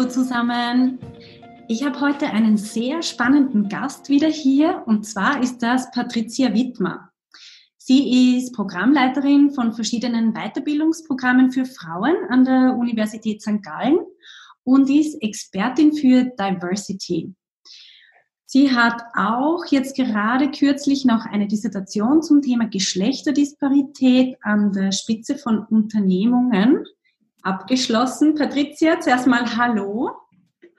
Hallo zusammen. Ich habe heute einen sehr spannenden Gast wieder hier und zwar ist das Patricia Wittmer. Sie ist Programmleiterin von verschiedenen Weiterbildungsprogrammen für Frauen an der Universität St. Gallen und ist Expertin für Diversity. Sie hat auch jetzt gerade kürzlich noch eine Dissertation zum Thema Geschlechterdisparität an der Spitze von Unternehmungen abgeschlossen. Patricia, zuerst mal Hallo.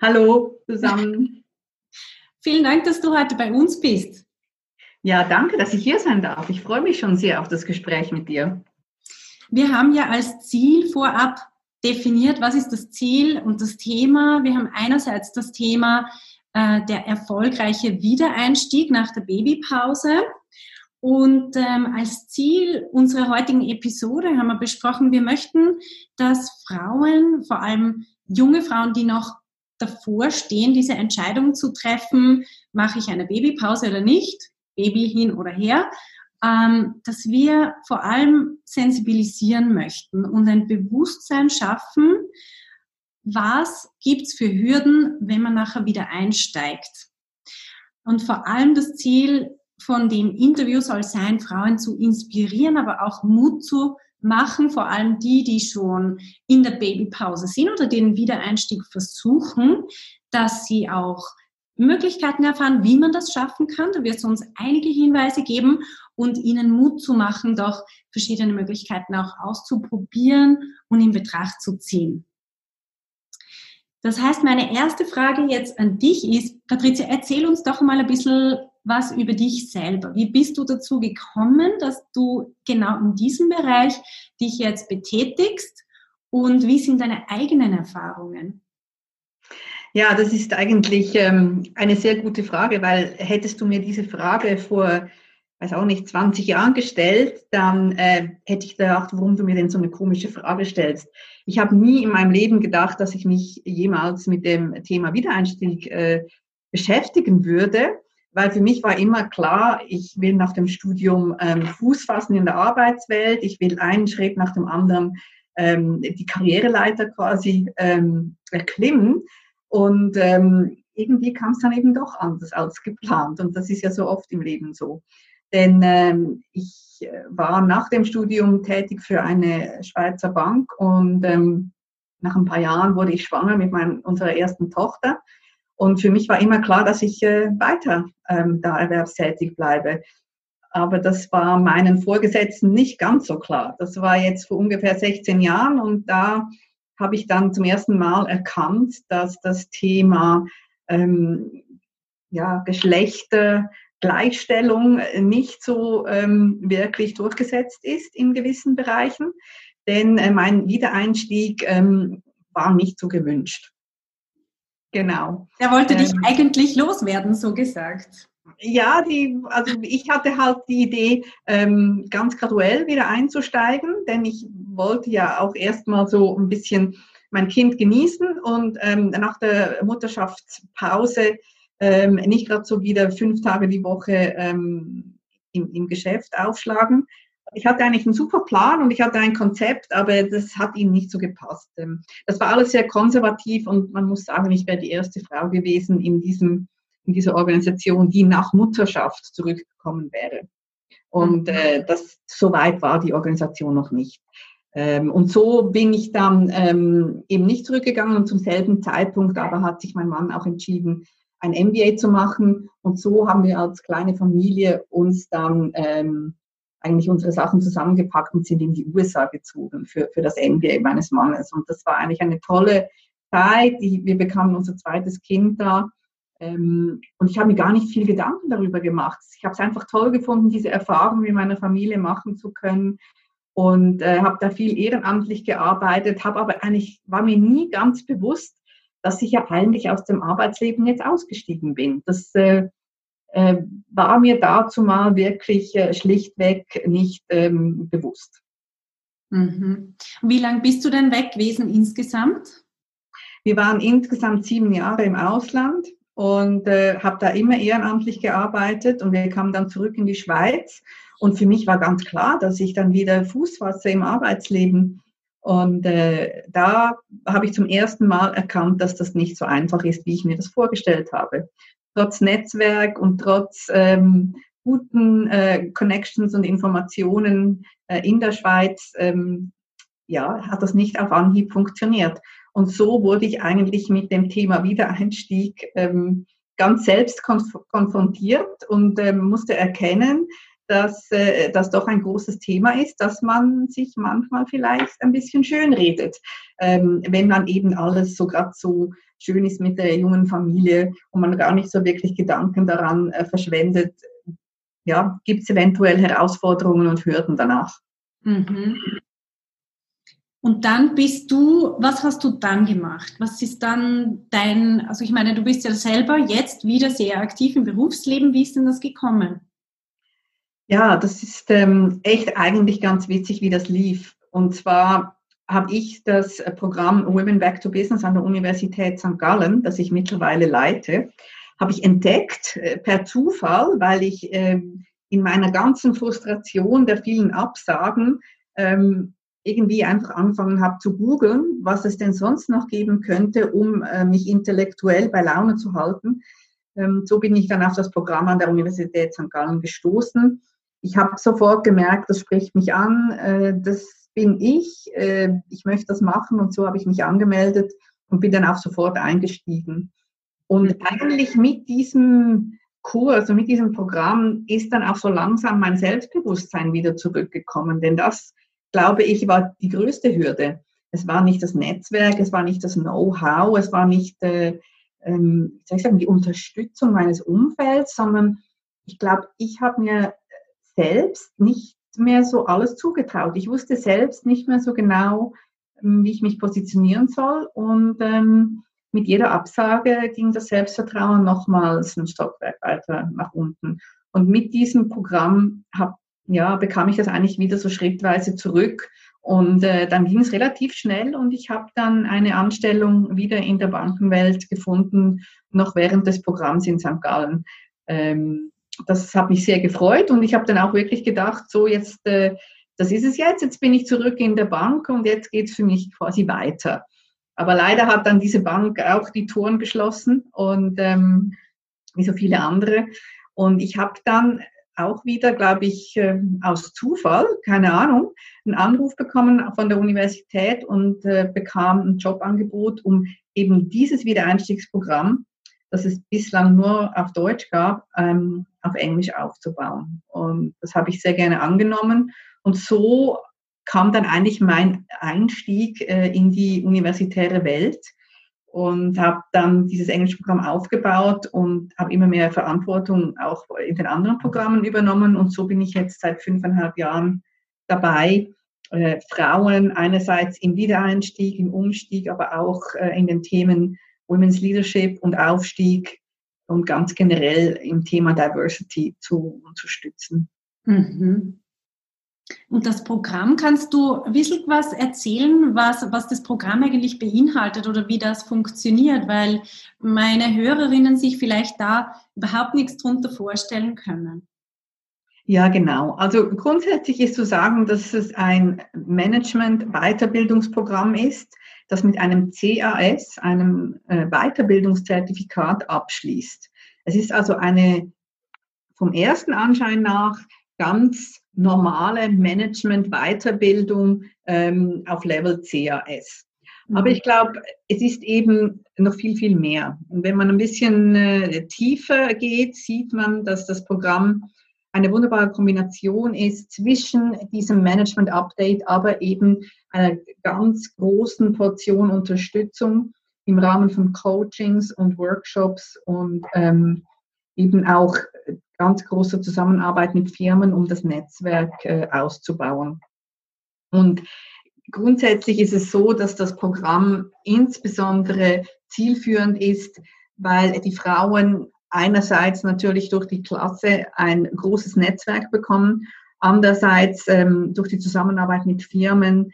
Hallo zusammen. Vielen Dank, dass du heute bei uns bist. Ja, danke, dass ich hier sein darf. Ich freue mich schon sehr auf das Gespräch mit dir. Wir haben ja als Ziel vorab definiert, was ist das Ziel und das Thema. Wir haben einerseits das Thema äh, der erfolgreiche Wiedereinstieg nach der Babypause. Und ähm, als Ziel unserer heutigen Episode haben wir besprochen, wir möchten, dass Frauen, vor allem junge Frauen, die noch davor stehen, diese Entscheidung zu treffen, mache ich eine Babypause oder nicht, Baby hin oder her, ähm, dass wir vor allem sensibilisieren möchten und ein Bewusstsein schaffen, was gibt's für Hürden, wenn man nachher wieder einsteigt. Und vor allem das Ziel von dem Interview soll sein, Frauen zu inspirieren, aber auch Mut zu machen, vor allem die, die schon in der Babypause sind oder den Wiedereinstieg versuchen, dass sie auch Möglichkeiten erfahren, wie man das schaffen kann. Da wird es uns einige Hinweise geben und ihnen Mut zu machen, doch verschiedene Möglichkeiten auch auszuprobieren und in Betracht zu ziehen. Das heißt, meine erste Frage jetzt an dich ist, Patricia, erzähl uns doch mal ein bisschen was über dich selber. Wie bist du dazu gekommen, dass du genau in diesem Bereich dich jetzt betätigst und wie sind deine eigenen Erfahrungen? Ja, das ist eigentlich ähm, eine sehr gute Frage, weil hättest du mir diese Frage vor, weiß auch nicht, 20 Jahren gestellt, dann äh, hätte ich gedacht, warum du mir denn so eine komische Frage stellst. Ich habe nie in meinem Leben gedacht, dass ich mich jemals mit dem Thema Wiedereinstieg äh, beschäftigen würde weil für mich war immer klar, ich will nach dem Studium ähm, Fuß fassen in der Arbeitswelt, ich will einen Schritt nach dem anderen ähm, die Karriereleiter quasi ähm, erklimmen. Und ähm, irgendwie kam es dann eben doch anders als geplant. Und das ist ja so oft im Leben so. Denn ähm, ich äh, war nach dem Studium tätig für eine Schweizer Bank und ähm, nach ein paar Jahren wurde ich schwanger mit mein, unserer ersten Tochter. Und für mich war immer klar, dass ich äh, weiter ähm, da erwerbstätig bleibe. Aber das war meinen Vorgesetzten nicht ganz so klar. Das war jetzt vor ungefähr 16 Jahren und da habe ich dann zum ersten Mal erkannt, dass das Thema ähm, ja, Geschlechtergleichstellung nicht so ähm, wirklich durchgesetzt ist in gewissen Bereichen. Denn äh, mein Wiedereinstieg ähm, war nicht so gewünscht. Genau. Er wollte dich ähm, eigentlich loswerden, so gesagt. Ja, die, also ich hatte halt die Idee, ähm, ganz graduell wieder einzusteigen, denn ich wollte ja auch erstmal so ein bisschen mein Kind genießen und ähm, nach der Mutterschaftspause ähm, nicht gerade so wieder fünf Tage die Woche ähm, im, im Geschäft aufschlagen, ich hatte eigentlich einen super Plan und ich hatte ein Konzept, aber das hat ihnen nicht so gepasst. Ähm, das war alles sehr konservativ und man muss sagen, ich wäre die erste Frau gewesen in, diesem, in dieser Organisation, die nach Mutterschaft zurückgekommen wäre. Und mhm. äh, das, so weit war die Organisation noch nicht. Ähm, und so bin ich dann ähm, eben nicht zurückgegangen und zum selben Zeitpunkt aber hat sich mein Mann auch entschieden, ein MBA zu machen. Und so haben wir als kleine Familie uns dann ähm, eigentlich unsere Sachen zusammengepackt und sind in die USA gezogen für, für das MBA meines Mannes. Und das war eigentlich eine tolle Zeit. wir bekamen unser zweites Kind da. Ähm, und ich habe mir gar nicht viel Gedanken darüber gemacht. Ich habe es einfach toll gefunden, diese Erfahrung mit meiner Familie machen zu können. Und äh, habe da viel ehrenamtlich gearbeitet, habe aber eigentlich, war mir nie ganz bewusst, dass ich ja eigentlich aus dem Arbeitsleben jetzt ausgestiegen bin. Das äh, war mir dazu mal wirklich äh, schlichtweg nicht ähm, bewusst. Mhm. Wie lange bist du denn weg gewesen insgesamt? Wir waren insgesamt sieben Jahre im Ausland und äh, habe da immer ehrenamtlich gearbeitet und wir kamen dann zurück in die Schweiz und für mich war ganz klar, dass ich dann wieder Fuß fasse im Arbeitsleben und äh, da habe ich zum ersten Mal erkannt, dass das nicht so einfach ist, wie ich mir das vorgestellt habe. Trotz Netzwerk und trotz ähm, guten äh, Connections und Informationen äh, in der Schweiz, ähm, ja, hat das nicht auf Anhieb funktioniert. Und so wurde ich eigentlich mit dem Thema Wiedereinstieg ähm, ganz selbst konf konfrontiert und ähm, musste erkennen, dass äh, das doch ein großes Thema ist, dass man sich manchmal vielleicht ein bisschen schön redet, ähm, wenn man eben alles so gerade so schön ist mit der jungen Familie und man gar nicht so wirklich Gedanken daran äh, verschwendet, ja, gibt es eventuell Herausforderungen und Hürden danach. Mhm. Und dann bist du, was hast du dann gemacht? Was ist dann dein, also ich meine, du bist ja selber jetzt wieder sehr aktiv im Berufsleben. Wie ist denn das gekommen? Ja, das ist ähm, echt eigentlich ganz witzig, wie das lief. Und zwar habe ich das Programm Women Back to Business an der Universität St. Gallen, das ich mittlerweile leite, habe ich entdeckt äh, per Zufall, weil ich äh, in meiner ganzen Frustration der vielen Absagen ähm, irgendwie einfach angefangen habe zu googeln, was es denn sonst noch geben könnte, um äh, mich intellektuell bei Laune zu halten. Ähm, so bin ich dann auf das Programm an der Universität St. Gallen gestoßen. Ich habe sofort gemerkt, das spricht mich an, äh, das bin ich, äh, ich möchte das machen und so habe ich mich angemeldet und bin dann auch sofort eingestiegen. Und eigentlich mit diesem Kurs, also mit diesem Programm ist dann auch so langsam mein Selbstbewusstsein wieder zurückgekommen, denn das glaube ich, war die größte Hürde. Es war nicht das Netzwerk, es war nicht das Know-how, es war nicht äh, ähm, wie soll ich sagen, die Unterstützung meines Umfelds, sondern ich glaube, ich habe mir selbst nicht mehr so alles zugetraut. Ich wusste selbst nicht mehr so genau, ähm, wie ich mich positionieren soll. Und ähm, mit jeder Absage ging das Selbstvertrauen nochmals ein Stockwerk weiter nach unten. Und mit diesem Programm hab, ja, bekam ich das eigentlich wieder so schrittweise zurück. Und äh, dann ging es relativ schnell und ich habe dann eine Anstellung wieder in der Bankenwelt gefunden, noch während des Programms in St. Gallen. Ähm, das hat mich sehr gefreut und ich habe dann auch wirklich gedacht, so jetzt, äh, das ist es jetzt, jetzt bin ich zurück in der Bank und jetzt geht es für mich quasi weiter. Aber leider hat dann diese Bank auch die Toren geschlossen und ähm, wie so viele andere. Und ich habe dann auch wieder, glaube ich, ähm, aus Zufall, keine Ahnung, einen Anruf bekommen von der Universität und äh, bekam ein Jobangebot, um eben dieses Wiedereinstiegsprogramm, das es bislang nur auf Deutsch gab, ähm, auf Englisch aufzubauen. Und das habe ich sehr gerne angenommen. Und so kam dann eigentlich mein Einstieg äh, in die universitäre Welt und habe dann dieses Englischprogramm aufgebaut und habe immer mehr Verantwortung auch in den anderen Programmen übernommen und so bin ich jetzt seit fünfeinhalb Jahren dabei, äh, Frauen einerseits im Wiedereinstieg, im Umstieg, aber auch äh, in den Themen Women's Leadership und Aufstieg und ganz generell im Thema Diversity zu unterstützen. Mhm. Und das Programm, kannst du ein bisschen was erzählen, was, was das Programm eigentlich beinhaltet oder wie das funktioniert, weil meine Hörerinnen sich vielleicht da überhaupt nichts drunter vorstellen können. Ja, genau. Also grundsätzlich ist zu sagen, dass es ein Management-Weiterbildungsprogramm ist, das mit einem CAS, einem äh, Weiterbildungszertifikat abschließt. Es ist also eine vom ersten Anschein nach ganz normale Management-Weiterbildung ähm, auf Level CAS. Aber mhm. ich glaube, es ist eben noch viel, viel mehr. Und wenn man ein bisschen äh, tiefer geht, sieht man, dass das Programm eine wunderbare Kombination ist zwischen diesem Management-Update, aber eben einer ganz großen Portion Unterstützung im Rahmen von Coachings und Workshops und ähm, eben auch ganz großer Zusammenarbeit mit Firmen, um das Netzwerk äh, auszubauen. Und grundsätzlich ist es so, dass das Programm insbesondere zielführend ist, weil die Frauen einerseits natürlich durch die Klasse ein großes Netzwerk bekommen, andererseits ähm, durch die Zusammenarbeit mit Firmen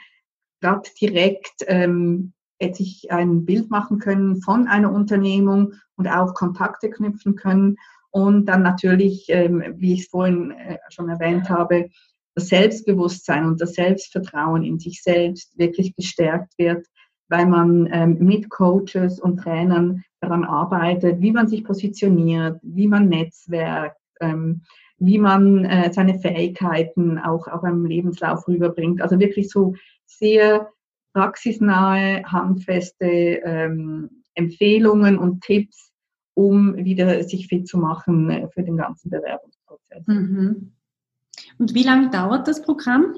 gerade direkt ähm, sich ein Bild machen können von einer Unternehmung und auch Kontakte knüpfen können. Und dann natürlich, ähm, wie ich es vorhin äh, schon erwähnt habe, das Selbstbewusstsein und das Selbstvertrauen in sich selbst wirklich gestärkt wird, weil man ähm, mit Coaches und Trainern daran arbeitet, wie man sich positioniert, wie man netzwerkt, ähm, wie man äh, seine Fähigkeiten auch auf einem Lebenslauf rüberbringt. Also wirklich so sehr praxisnahe, handfeste ähm, Empfehlungen und Tipps, um wieder sich fit zu machen äh, für den ganzen Bewerbungsprozess. Mhm. Und wie lange dauert das Programm?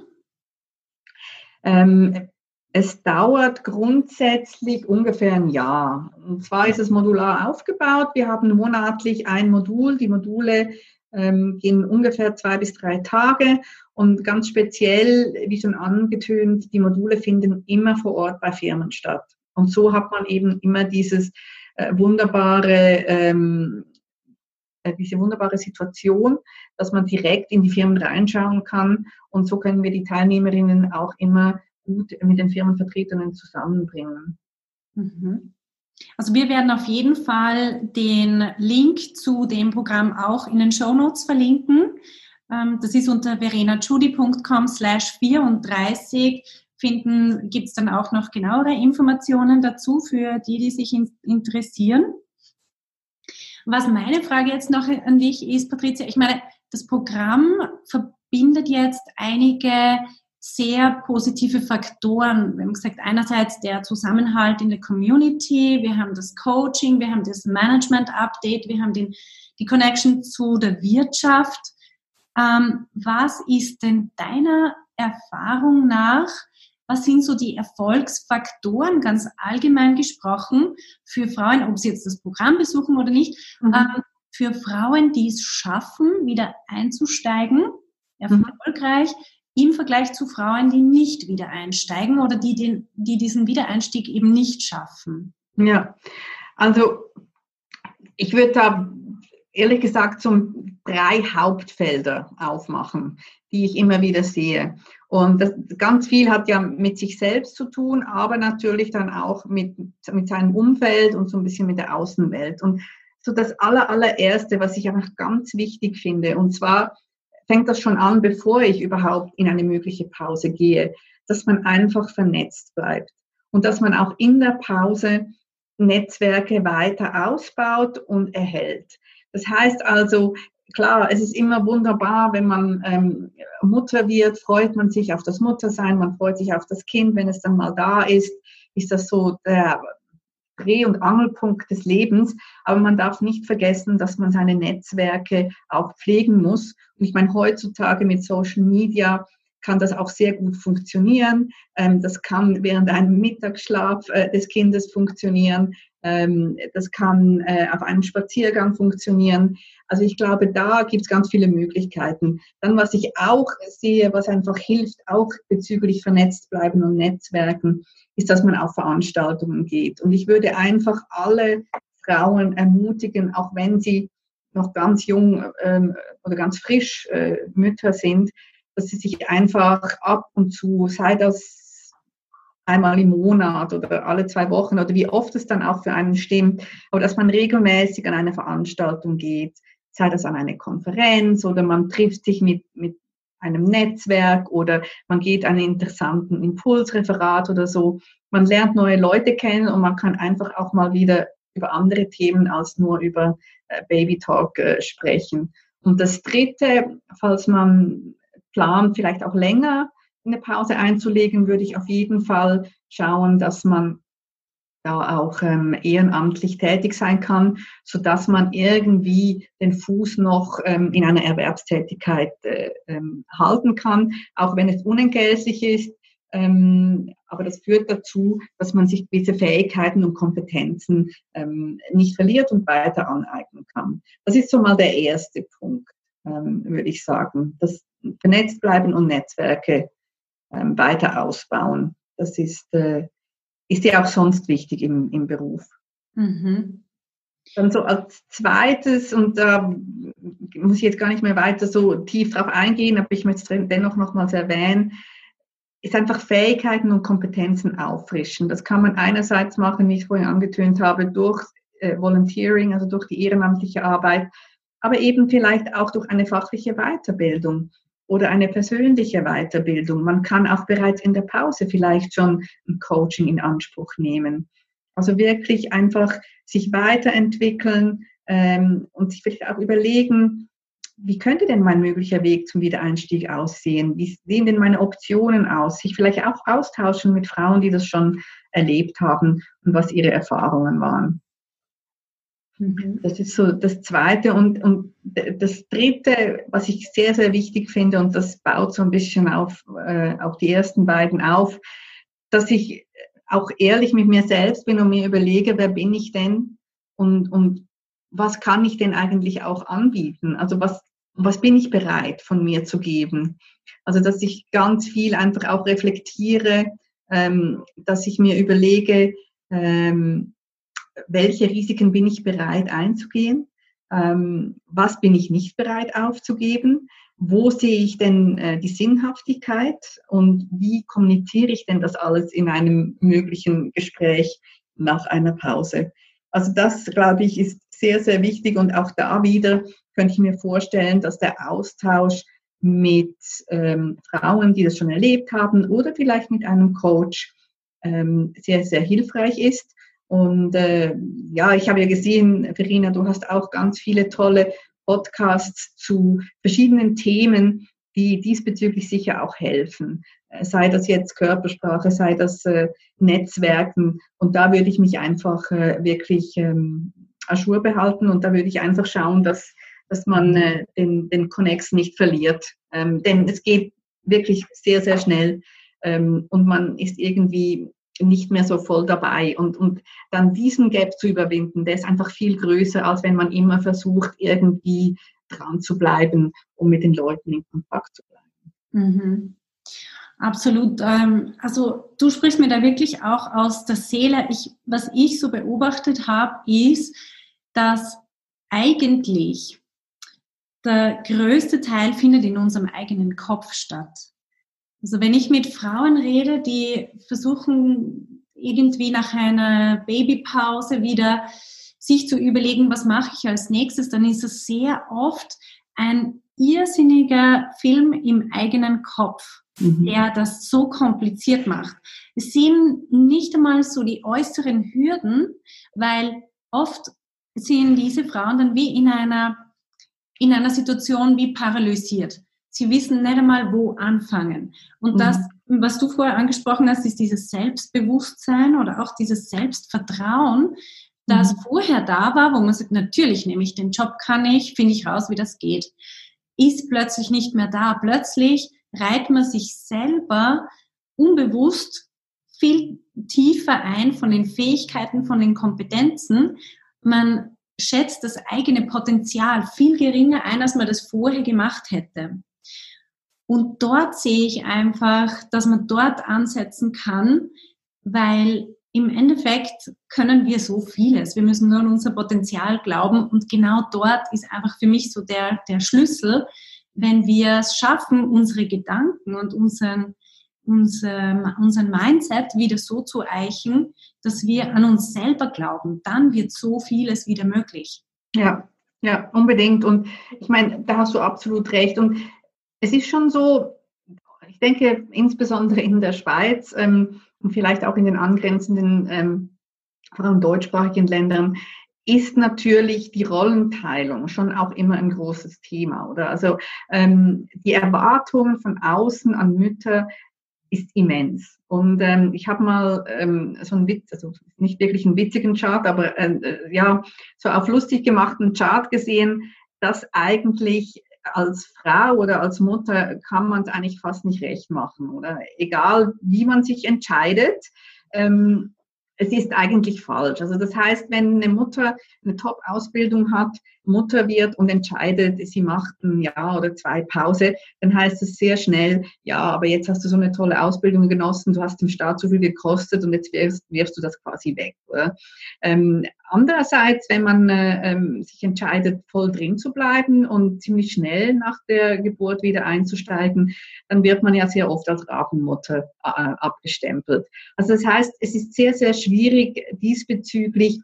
Ähm, es dauert grundsätzlich ungefähr ein Jahr. Und zwar ist es modular aufgebaut. Wir haben monatlich ein Modul. Die Module ähm, gehen ungefähr zwei bis drei Tage. Und ganz speziell, wie schon angetönt, die Module finden immer vor Ort bei Firmen statt. Und so hat man eben immer dieses äh, wunderbare ähm, äh, diese wunderbare Situation, dass man direkt in die Firmen reinschauen kann. Und so können wir die Teilnehmerinnen auch immer gut mit den Firmenvertretern zusammenbringen. Mhm. Also wir werden auf jeden Fall den Link zu dem Programm auch in den Show Notes verlinken. Ähm, das ist unter verenachudi.com slash 34 finden, gibt es dann auch noch genauere Informationen dazu für die, die sich interessieren. Was meine Frage jetzt noch an dich ist, Patricia, ich meine, das Programm verbindet jetzt einige sehr positive Faktoren. Wir haben gesagt, einerseits der Zusammenhalt in der Community, wir haben das Coaching, wir haben das Management-Update, wir haben den, die Connection zu der Wirtschaft. Ähm, was ist denn deiner Erfahrung nach was sind so die Erfolgsfaktoren, ganz allgemein gesprochen, für Frauen, ob sie jetzt das Programm besuchen oder nicht, mhm. ähm, für Frauen, die es schaffen, wieder einzusteigen, mhm. erfolgreich, mhm. Im Vergleich zu Frauen, die nicht wieder einsteigen oder die, den, die diesen Wiedereinstieg eben nicht schaffen? Ja, also ich würde da ehrlich gesagt zum drei Hauptfelder aufmachen, die ich immer wieder sehe. Und das, ganz viel hat ja mit sich selbst zu tun, aber natürlich dann auch mit, mit seinem Umfeld und so ein bisschen mit der Außenwelt. Und so das aller, allererste, was ich einfach ganz wichtig finde, und zwar fängt das schon an, bevor ich überhaupt in eine mögliche Pause gehe, dass man einfach vernetzt bleibt und dass man auch in der Pause Netzwerke weiter ausbaut und erhält. Das heißt also, klar, es ist immer wunderbar, wenn man ähm, Mutter wird, freut man sich auf das Muttersein, man freut sich auf das Kind, wenn es dann mal da ist, ist das so der Dreh- und Angelpunkt des Lebens. Aber man darf nicht vergessen, dass man seine Netzwerke auch pflegen muss. Und ich meine, heutzutage mit Social Media kann das auch sehr gut funktionieren. Ähm, das kann während einem Mittagsschlaf äh, des Kindes funktionieren. Ähm, das kann äh, auf einem Spaziergang funktionieren. Also ich glaube, da gibt es ganz viele Möglichkeiten. Dann, was ich auch sehe, was einfach hilft, auch bezüglich vernetzt bleiben und Netzwerken, ist, dass man auf Veranstaltungen geht. Und ich würde einfach alle Frauen ermutigen, auch wenn sie noch ganz jung ähm, oder ganz frisch äh, Mütter sind, dass sie sich einfach ab und zu, sei das einmal im Monat oder alle zwei Wochen oder wie oft es dann auch für einen stimmt, aber dass man regelmäßig an eine Veranstaltung geht, sei das an eine Konferenz oder man trifft sich mit, mit einem Netzwerk oder man geht einen interessanten Impulsreferat oder so. Man lernt neue Leute kennen und man kann einfach auch mal wieder über andere Themen als nur über äh, Baby Talk äh, sprechen. Und das Dritte, falls man plant, vielleicht auch länger eine Pause einzulegen, würde ich auf jeden Fall schauen, dass man da auch ähm, ehrenamtlich tätig sein kann, so dass man irgendwie den Fuß noch ähm, in einer Erwerbstätigkeit äh, ähm, halten kann, auch wenn es unentgeltlich ist. Ähm, aber das führt dazu, dass man sich gewisse Fähigkeiten und Kompetenzen ähm, nicht verliert und weiter aneignen kann. Das ist so mal der erste Punkt, ähm, würde ich sagen. Das vernetzt bleiben und Netzwerke weiter ausbauen. das ist, äh, ist ja auch sonst wichtig im, im Beruf. Mhm. Dann so als zweites, und da muss ich jetzt gar nicht mehr weiter so tief drauf eingehen, aber ich möchte es dennoch nochmals erwähnen, ist einfach Fähigkeiten und Kompetenzen auffrischen. Das kann man einerseits machen, wie ich vorhin angetönt habe, durch äh, Volunteering, also durch die ehrenamtliche Arbeit, aber eben vielleicht auch durch eine fachliche Weiterbildung oder eine persönliche Weiterbildung. Man kann auch bereits in der Pause vielleicht schon ein Coaching in Anspruch nehmen. Also wirklich einfach sich weiterentwickeln ähm, und sich vielleicht auch überlegen, wie könnte denn mein möglicher Weg zum Wiedereinstieg aussehen? Wie sehen denn meine Optionen aus? Sich vielleicht auch austauschen mit Frauen, die das schon erlebt haben und was ihre Erfahrungen waren. Mhm. Das ist so das Zweite. Und, und das Dritte, was ich sehr, sehr wichtig finde, und das baut so ein bisschen auf, äh, auf die ersten beiden auf, dass ich auch ehrlich mit mir selbst bin und mir überlege, wer bin ich denn und, und was kann ich denn eigentlich auch anbieten? Also was, was bin ich bereit von mir zu geben? Also dass ich ganz viel einfach auch reflektiere, ähm, dass ich mir überlege, ähm, welche Risiken bin ich bereit einzugehen? Ähm, was bin ich nicht bereit aufzugeben? Wo sehe ich denn äh, die Sinnhaftigkeit und wie kommuniziere ich denn das alles in einem möglichen Gespräch nach einer Pause? Also das, glaube ich, ist sehr, sehr wichtig und auch da wieder könnte ich mir vorstellen, dass der Austausch mit ähm, Frauen, die das schon erlebt haben oder vielleicht mit einem Coach ähm, sehr, sehr hilfreich ist. Und äh, ja, ich habe ja gesehen, Verena, du hast auch ganz viele tolle Podcasts zu verschiedenen Themen, die diesbezüglich sicher auch helfen. Äh, sei das jetzt Körpersprache, sei das äh, Netzwerken. Und da würde ich mich einfach äh, wirklich ähm, Aschur behalten und da würde ich einfach schauen, dass, dass man äh, den, den Connex nicht verliert. Ähm, denn es geht wirklich sehr, sehr schnell ähm, und man ist irgendwie nicht mehr so voll dabei. Und, und dann diesen Gap zu überwinden, der ist einfach viel größer, als wenn man immer versucht, irgendwie dran zu bleiben, um mit den Leuten in Kontakt zu bleiben. Mhm. Absolut. Ähm, also du sprichst mir da wirklich auch aus der Seele. Ich, was ich so beobachtet habe, ist, dass eigentlich der größte Teil findet in unserem eigenen Kopf statt. Also wenn ich mit Frauen rede, die versuchen irgendwie nach einer Babypause wieder sich zu überlegen, was mache ich als nächstes, dann ist es sehr oft ein irrsinniger Film im eigenen Kopf, mhm. der das so kompliziert macht. Es sind nicht einmal so die äußeren Hürden, weil oft sind diese Frauen dann wie in einer, in einer Situation wie paralysiert. Sie wissen nicht einmal, wo anfangen. Und mhm. das, was du vorher angesprochen hast, ist dieses Selbstbewusstsein oder auch dieses Selbstvertrauen, das mhm. vorher da war, wo man sagt, natürlich nehme ich den Job, kann ich, finde ich raus, wie das geht, ist plötzlich nicht mehr da. Plötzlich reiht man sich selber unbewusst viel tiefer ein von den Fähigkeiten, von den Kompetenzen. Man schätzt das eigene Potenzial viel geringer ein, als man das vorher gemacht hätte. Und dort sehe ich einfach, dass man dort ansetzen kann, weil im Endeffekt können wir so vieles. Wir müssen nur an unser Potenzial glauben. Und genau dort ist einfach für mich so der, der Schlüssel, wenn wir es schaffen, unsere Gedanken und unseren, unseren, unseren Mindset wieder so zu eichen, dass wir an uns selber glauben, dann wird so vieles wieder möglich. Ja, ja, unbedingt. Und ich meine, da hast du absolut recht. Und es ist schon so, ich denke insbesondere in der Schweiz ähm, und vielleicht auch in den angrenzenden, ähm, vor allem deutschsprachigen Ländern, ist natürlich die Rollenteilung schon auch immer ein großes Thema, oder? Also ähm, die Erwartung von außen an Mütter ist immens. Und ähm, ich habe mal ähm, so einen Witz, also nicht wirklich einen witzigen Chart, aber äh, äh ja, so auf lustig gemachten Chart gesehen, dass eigentlich als Frau oder als Mutter kann man es eigentlich fast nicht recht machen. Oder egal, wie man sich entscheidet, ähm, es ist eigentlich falsch. Also das heißt, wenn eine Mutter eine Top-Ausbildung hat, Mutter wird und entscheidet, sie macht ein Jahr oder zwei Pause, dann heißt es sehr schnell, ja, aber jetzt hast du so eine tolle Ausbildung genossen, du hast dem Staat so viel gekostet und jetzt wirfst, wirfst du das quasi weg. Ähm, andererseits, wenn man äh, ähm, sich entscheidet, voll drin zu bleiben und ziemlich schnell nach der Geburt wieder einzusteigen, dann wird man ja sehr oft als Rabenmutter äh, abgestempelt. Also das heißt, es ist sehr, sehr schwierig diesbezüglich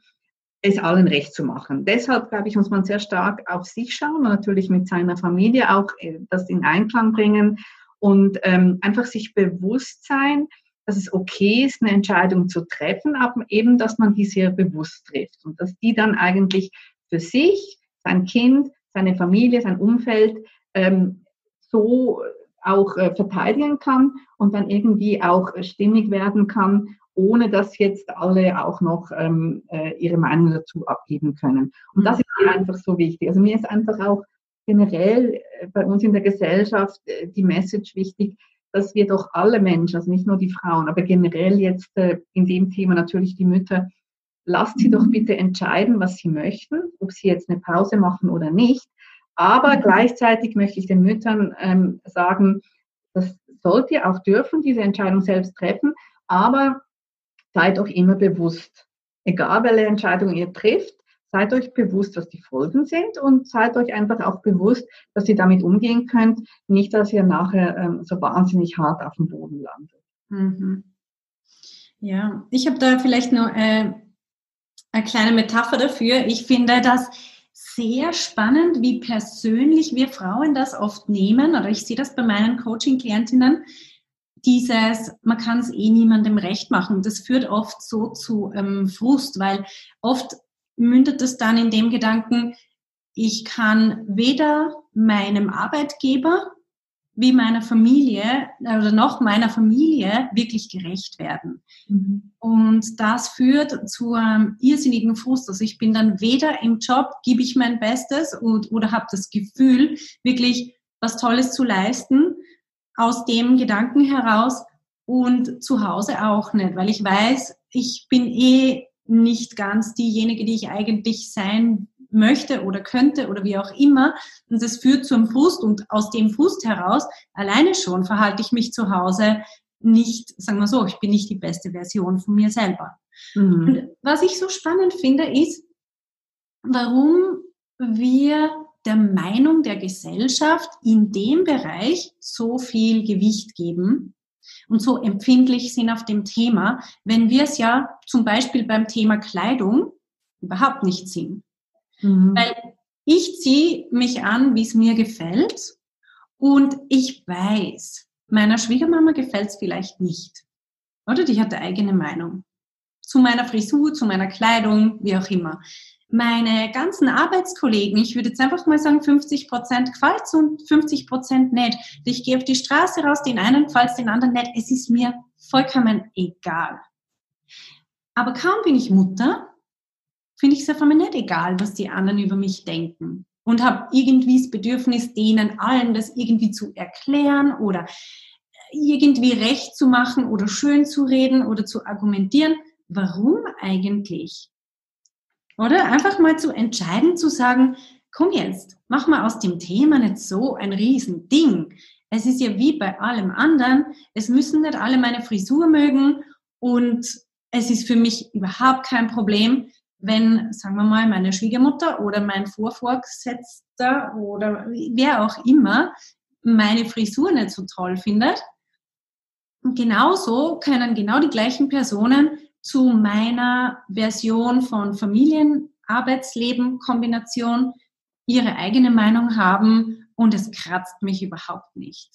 es allen recht zu machen. Deshalb, glaube ich, muss man sehr stark auf sich schauen und natürlich mit seiner Familie auch äh, das in Einklang bringen und ähm, einfach sich bewusst sein, dass es okay ist, eine Entscheidung zu treffen, aber eben, dass man die sehr bewusst trifft und dass die dann eigentlich für sich, sein Kind, seine Familie, sein Umfeld ähm, so auch äh, verteidigen kann und dann irgendwie auch stimmig werden kann ohne dass jetzt alle auch noch ähm, äh, ihre Meinung dazu abgeben können. Und das ist mir einfach so wichtig. Also mir ist einfach auch generell äh, bei uns in der Gesellschaft äh, die Message wichtig, dass wir doch alle Menschen, also nicht nur die Frauen, aber generell jetzt äh, in dem Thema natürlich die Mütter, lasst sie doch bitte entscheiden, was sie möchten, ob sie jetzt eine Pause machen oder nicht. Aber gleichzeitig möchte ich den Müttern ähm, sagen, das sollt ihr auch dürfen, diese Entscheidung selbst treffen. Aber seid euch immer bewusst, egal welche Entscheidung ihr trifft, seid euch bewusst, was die Folgen sind und seid euch einfach auch bewusst, dass ihr damit umgehen könnt, nicht, dass ihr nachher ähm, so wahnsinnig hart auf dem Boden landet. Mhm. Ja, ich habe da vielleicht noch äh, eine kleine Metapher dafür. Ich finde das sehr spannend, wie persönlich wir Frauen das oft nehmen, oder ich sehe das bei meinen Coaching-Klientinnen, dieses, man kann es eh niemandem recht machen. Das führt oft so zu ähm, Frust, weil oft mündet es dann in dem Gedanken, ich kann weder meinem Arbeitgeber wie meiner Familie oder noch meiner Familie wirklich gerecht werden. Mhm. Und das führt zu einem irrsinnigen Frust. Also ich bin dann weder im Job, gebe ich mein Bestes und, oder habe das Gefühl, wirklich was Tolles zu leisten, aus dem Gedanken heraus und zu Hause auch nicht, weil ich weiß, ich bin eh nicht ganz diejenige, die ich eigentlich sein möchte oder könnte oder wie auch immer. Und das führt zum Frust und aus dem Frust heraus alleine schon verhalte ich mich zu Hause nicht, sagen wir so, ich bin nicht die beste Version von mir selber. Mhm. Und was ich so spannend finde, ist, warum wir der Meinung der Gesellschaft in dem Bereich so viel Gewicht geben und so empfindlich sind auf dem Thema, wenn wir es ja zum Beispiel beim Thema Kleidung überhaupt nicht sind. Mhm. Weil ich ziehe mich an, wie es mir gefällt und ich weiß, meiner Schwiegermama gefällt es vielleicht nicht. Oder die hat eine eigene Meinung. Zu meiner Frisur, zu meiner Kleidung, wie auch immer meine ganzen Arbeitskollegen, ich würde jetzt einfach mal sagen, 50 Prozent gefällt und 50 Prozent nicht. Ich gehe auf die Straße raus, den einen gefällt den anderen nicht. Es ist mir vollkommen egal. Aber kaum bin ich Mutter, finde ich es einfach mal nicht egal, was die anderen über mich denken. Und habe irgendwie das Bedürfnis, denen allen das irgendwie zu erklären oder irgendwie recht zu machen oder schön zu reden oder zu argumentieren. Warum eigentlich? Oder einfach mal zu entscheiden, zu sagen, komm jetzt, mach mal aus dem Thema nicht so ein Riesending. Es ist ja wie bei allem anderen, es müssen nicht alle meine Frisur mögen und es ist für mich überhaupt kein Problem, wenn, sagen wir mal, meine Schwiegermutter oder mein Vorvorgesetzter oder wer auch immer meine Frisur nicht so toll findet. Und genauso können genau die gleichen Personen zu meiner Version von Familien-Arbeitsleben-Kombination ihre eigene Meinung haben und es kratzt mich überhaupt nicht.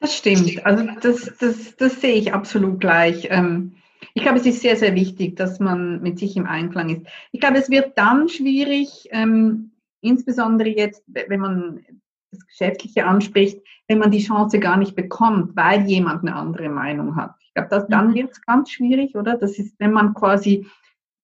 Das stimmt. Also das, das, das sehe ich absolut gleich. Ähm, ich glaube, es ist sehr, sehr wichtig, dass man mit sich im Einklang ist. Ich glaube, es wird dann schwierig, ähm, insbesondere jetzt, wenn man das Geschäftliche anspricht, wenn man die Chance gar nicht bekommt, weil jemand eine andere Meinung hat. Ich glaube, dass dann mhm. wird es ganz schwierig, oder? Das ist, wenn man quasi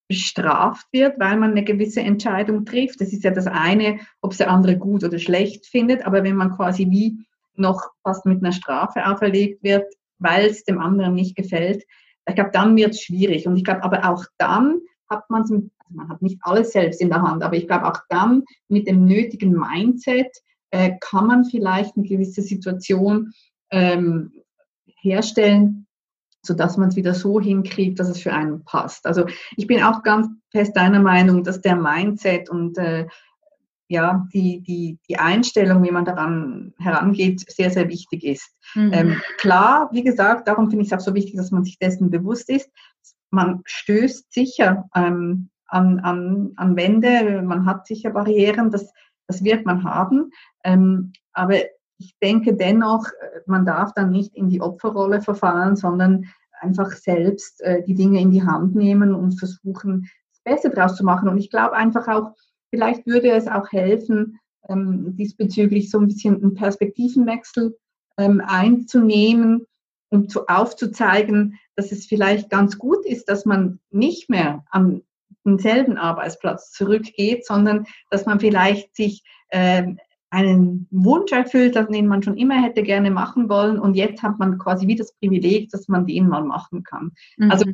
bestraft wird, weil man eine gewisse Entscheidung trifft. Das ist ja das eine, ob es der andere gut oder schlecht findet, aber wenn man quasi wie noch fast mit einer Strafe auferlegt wird, weil es dem anderen nicht gefällt, ich glaube, dann wird es schwierig. Und ich glaube, aber auch dann hat man es, also man hat nicht alles selbst in der Hand, aber ich glaube auch dann mit dem nötigen Mindset äh, kann man vielleicht eine gewisse Situation ähm, herstellen, sodass man es wieder so hinkriegt, dass es für einen passt. Also ich bin auch ganz fest deiner Meinung, dass der Mindset und äh, ja, die, die, die Einstellung, wie man daran herangeht, sehr, sehr wichtig ist. Mhm. Ähm, klar, wie gesagt, darum finde ich es auch so wichtig, dass man sich dessen bewusst ist. Man stößt sicher ähm, an, an, an Wände, man hat sicher Barrieren, das, das wird man haben. Ähm, aber ich denke dennoch, äh, man darf dann nicht in die Opferrolle verfallen, sondern einfach selbst äh, die Dinge in die Hand nehmen und versuchen, das Beste draus zu machen. Und ich glaube einfach auch, vielleicht würde es auch helfen, ähm, diesbezüglich so ein bisschen einen Perspektivenwechsel ähm, einzunehmen und zu, aufzuzeigen, dass es vielleicht ganz gut ist, dass man nicht mehr an denselben Arbeitsplatz zurückgeht, sondern dass man vielleicht sich ähm, einen Wunsch erfüllt, den man schon immer hätte gerne machen wollen und jetzt hat man quasi wie das Privileg, dass man den mal machen kann. Mhm. Also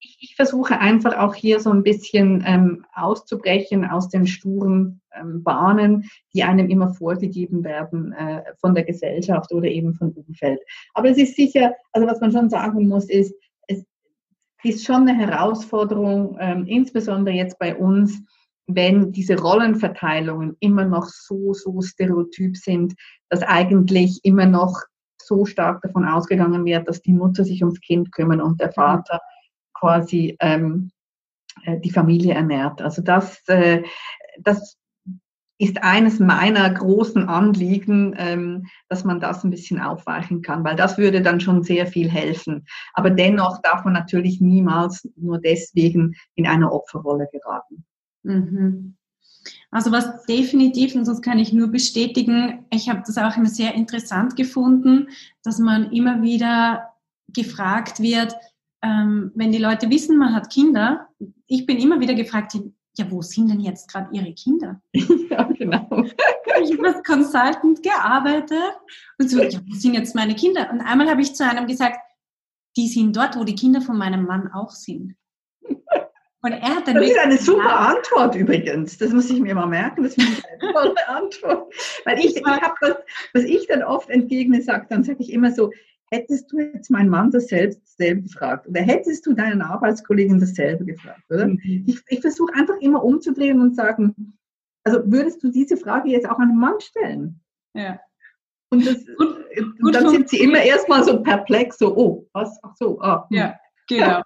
ich, ich, versuche einfach auch hier so ein bisschen ähm, auszubrechen aus den sturen ähm, Bahnen, die einem immer vorgegeben werden äh, von der Gesellschaft oder eben vom Umfeld. Aber es ist sicher, also was man schon sagen muss, ist, es ist schon eine Herausforderung, ähm, insbesondere jetzt bei uns, wenn diese Rollenverteilungen immer noch so, so stereotyp sind, dass eigentlich immer noch so stark davon ausgegangen wird, dass die Mutter sich ums Kind kümmern und der Vater quasi ähm, äh, die Familie ernährt. Also das, äh, das ist eines meiner großen Anliegen, ähm, dass man das ein bisschen aufweichen kann, weil das würde dann schon sehr viel helfen. Aber dennoch darf man natürlich niemals nur deswegen in eine Opferrolle geraten. Mhm. Also was definitiv, und das kann ich nur bestätigen, ich habe das auch immer sehr interessant gefunden, dass man immer wieder gefragt wird, ähm, wenn die Leute wissen, man hat Kinder, ich bin immer wieder gefragt, ja, wo sind denn jetzt gerade Ihre Kinder? Ja, genau. Ich habe als Consultant gearbeitet und so, ja, wo sind jetzt meine Kinder? Und einmal habe ich zu einem gesagt, die sind dort, wo die Kinder von meinem Mann auch sind. Und er hat dann das ist eine super Antwort übrigens. Das muss ich mir mal merken. Das ist eine tolle Antwort. Weil ich, ich habe das, was ich dann oft entgegne sage, dann sage ich immer so, hättest du jetzt meinen Mann dasselbe, dasselbe gefragt oder hättest du deinen Arbeitskollegen dasselbe gefragt, oder? Mhm. Ich, ich versuche einfach immer umzudrehen und sagen, also würdest du diese Frage jetzt auch an einen Mann stellen? Ja. Und, das, gut, und dann sind sie immer erstmal so perplex, so, oh, was, ach so, ah. Hm. Ja, genau.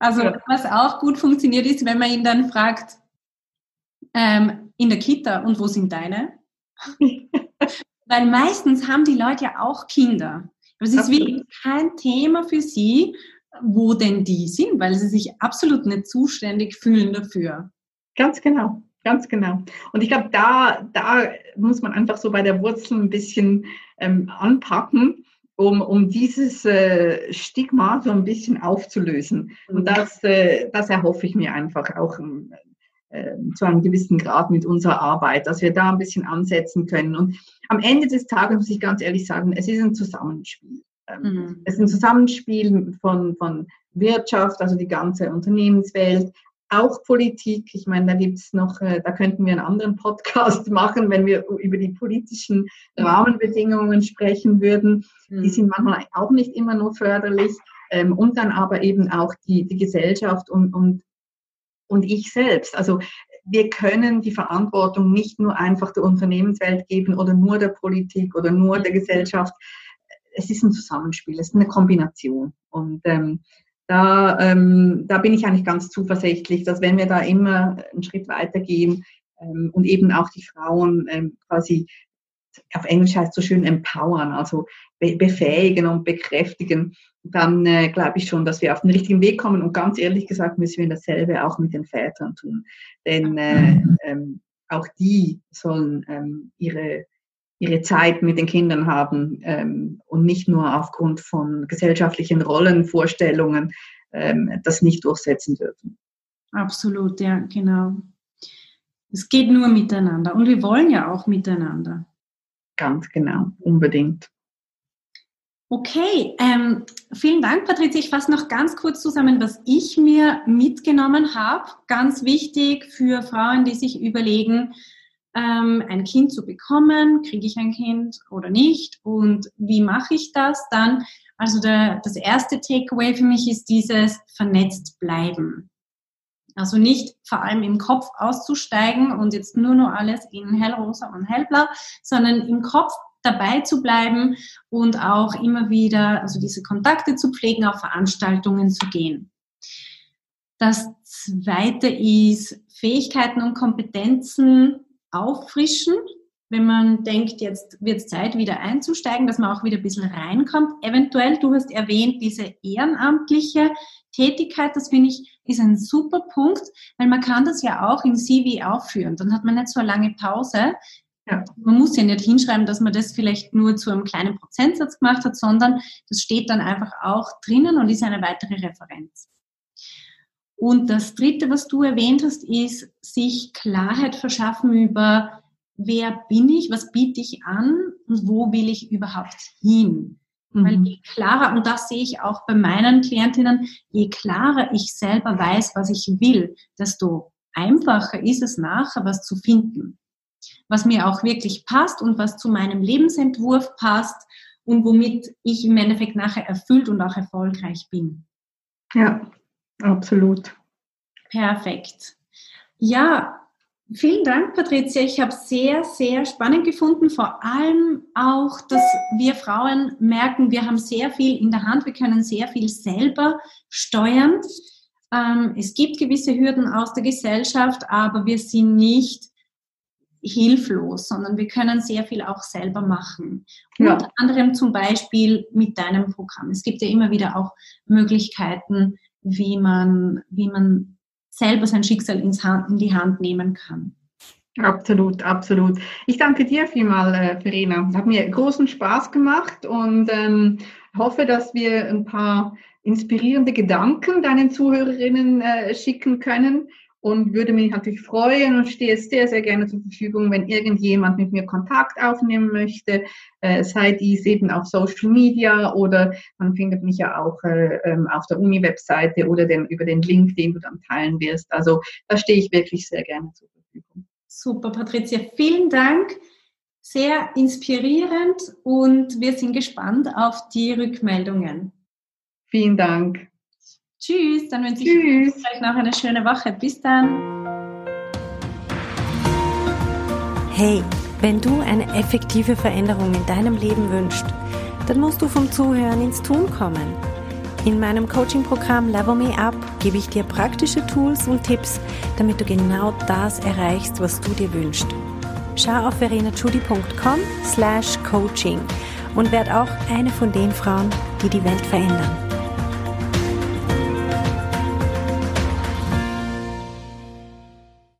Ja. Also was auch gut funktioniert ist, wenn man ihn dann fragt, ähm, in der Kita, und wo sind deine? Weil meistens haben die Leute ja auch Kinder. Es ist wirklich kein Thema für sie, wo denn die sind, weil sie sich absolut nicht zuständig fühlen dafür. Ganz genau, ganz genau. Und ich glaube, da, da muss man einfach so bei der Wurzel ein bisschen ähm, anpacken um, um dieses äh, Stigma so ein bisschen aufzulösen. Und mhm. das, äh, das erhoffe ich mir einfach auch äh, zu einem gewissen Grad mit unserer Arbeit, dass wir da ein bisschen ansetzen können. Und am Ende des Tages muss ich ganz ehrlich sagen, es ist ein Zusammenspiel. Ähm, mhm. Es ist ein Zusammenspiel von, von Wirtschaft, also die ganze Unternehmenswelt, auch Politik. Ich meine, da gibt es noch, äh, da könnten wir einen anderen Podcast machen, wenn wir über die politischen Rahmenbedingungen sprechen würden. Die mhm. sind manchmal auch nicht immer nur förderlich. Ähm, und dann aber eben auch die, die Gesellschaft und, und, und ich selbst. Also wir können die Verantwortung nicht nur einfach der Unternehmenswelt geben oder nur der Politik oder nur der Gesellschaft. Es ist ein Zusammenspiel, es ist eine Kombination. Und ähm, da, ähm, da bin ich eigentlich ganz zuversichtlich, dass wenn wir da immer einen Schritt weitergehen ähm, und eben auch die Frauen ähm, quasi auf Englisch heißt so schön empowern, also be befähigen und bekräftigen, dann äh, glaube ich schon, dass wir auf den richtigen Weg kommen. Und ganz ehrlich gesagt müssen wir dasselbe auch mit den Vätern tun. Denn äh, ähm, auch die sollen ähm, ihre ihre Zeit mit den Kindern haben ähm, und nicht nur aufgrund von gesellschaftlichen Rollenvorstellungen ähm, das nicht durchsetzen dürfen. Absolut, ja, genau. Es geht nur miteinander und wir wollen ja auch miteinander. Ganz genau, unbedingt. Okay, ähm, vielen Dank, Patricia. Ich fasse noch ganz kurz zusammen, was ich mir mitgenommen habe. Ganz wichtig für Frauen, die sich überlegen, ähm, ein Kind zu bekommen. Kriege ich ein Kind oder nicht? Und wie mache ich das dann? Also der, das erste Takeaway für mich ist dieses vernetzt bleiben. Also nicht vor allem im Kopf auszusteigen und jetzt nur noch alles in hellrosa und hellblau, sondern im Kopf dabei zu bleiben und auch immer wieder, also diese Kontakte zu pflegen, auf Veranstaltungen zu gehen. Das zweite ist Fähigkeiten und Kompetenzen auffrischen, wenn man denkt, jetzt wird es Zeit, wieder einzusteigen, dass man auch wieder ein bisschen reinkommt. Eventuell, du hast erwähnt, diese ehrenamtliche Tätigkeit, das finde ich, ist ein super Punkt, weil man kann das ja auch im CV aufführen. Dann hat man nicht so eine lange Pause. Ja. Man muss ja nicht hinschreiben, dass man das vielleicht nur zu einem kleinen Prozentsatz gemacht hat, sondern das steht dann einfach auch drinnen und ist eine weitere Referenz. Und das Dritte, was du erwähnt hast, ist sich Klarheit verschaffen über, wer bin ich, was biete ich an und wo will ich überhaupt hin. Mhm. Weil je klarer, und das sehe ich auch bei meinen Klientinnen, je klarer ich selber weiß, was ich will, desto einfacher ist es nachher, was zu finden. Was mir auch wirklich passt und was zu meinem Lebensentwurf passt und womit ich im Endeffekt nachher erfüllt und auch erfolgreich bin. Ja, Absolut. Perfekt. Ja, vielen Dank, Patricia. Ich habe sehr, sehr spannend gefunden. Vor allem auch, dass wir Frauen merken, wir haben sehr viel in der Hand. Wir können sehr viel selber steuern. Ähm, es gibt gewisse Hürden aus der Gesellschaft, aber wir sind nicht hilflos, sondern wir können sehr viel auch selber machen. Ja. Unter anderem zum Beispiel mit deinem Programm. Es gibt ja immer wieder auch Möglichkeiten, wie man, wie man selber sein Schicksal ins Hand, in die Hand nehmen kann. Absolut, absolut. Ich danke dir vielmal, äh, Verena. Hat mir großen Spaß gemacht und ähm, hoffe, dass wir ein paar inspirierende Gedanken deinen Zuhörerinnen äh, schicken können und würde mich natürlich freuen und stehe sehr, sehr gerne zur Verfügung, wenn irgendjemand mit mir Kontakt aufnehmen möchte, äh, sei dies eben auf Social Media oder man findet mich ja auch äh, ähm, auf der Uni-Webseite oder den, über den Link, den du dann teilen wirst. Also da stehe ich wirklich sehr gerne zur Verfügung. Super, Patricia, vielen Dank. Sehr inspirierend und wir sind gespannt auf die Rückmeldungen. Vielen Dank. Tschüss, dann wünsche ich euch noch eine schöne Woche. Bis dann. Hey, wenn du eine effektive Veränderung in deinem Leben wünschst, dann musst du vom Zuhören ins Tun kommen. In meinem Coaching-Programm Level Me Up gebe ich dir praktische Tools und Tipps, damit du genau das erreichst, was du dir wünschst. Schau auf verenachudi.com slash coaching und werd auch eine von den Frauen, die die Welt verändern.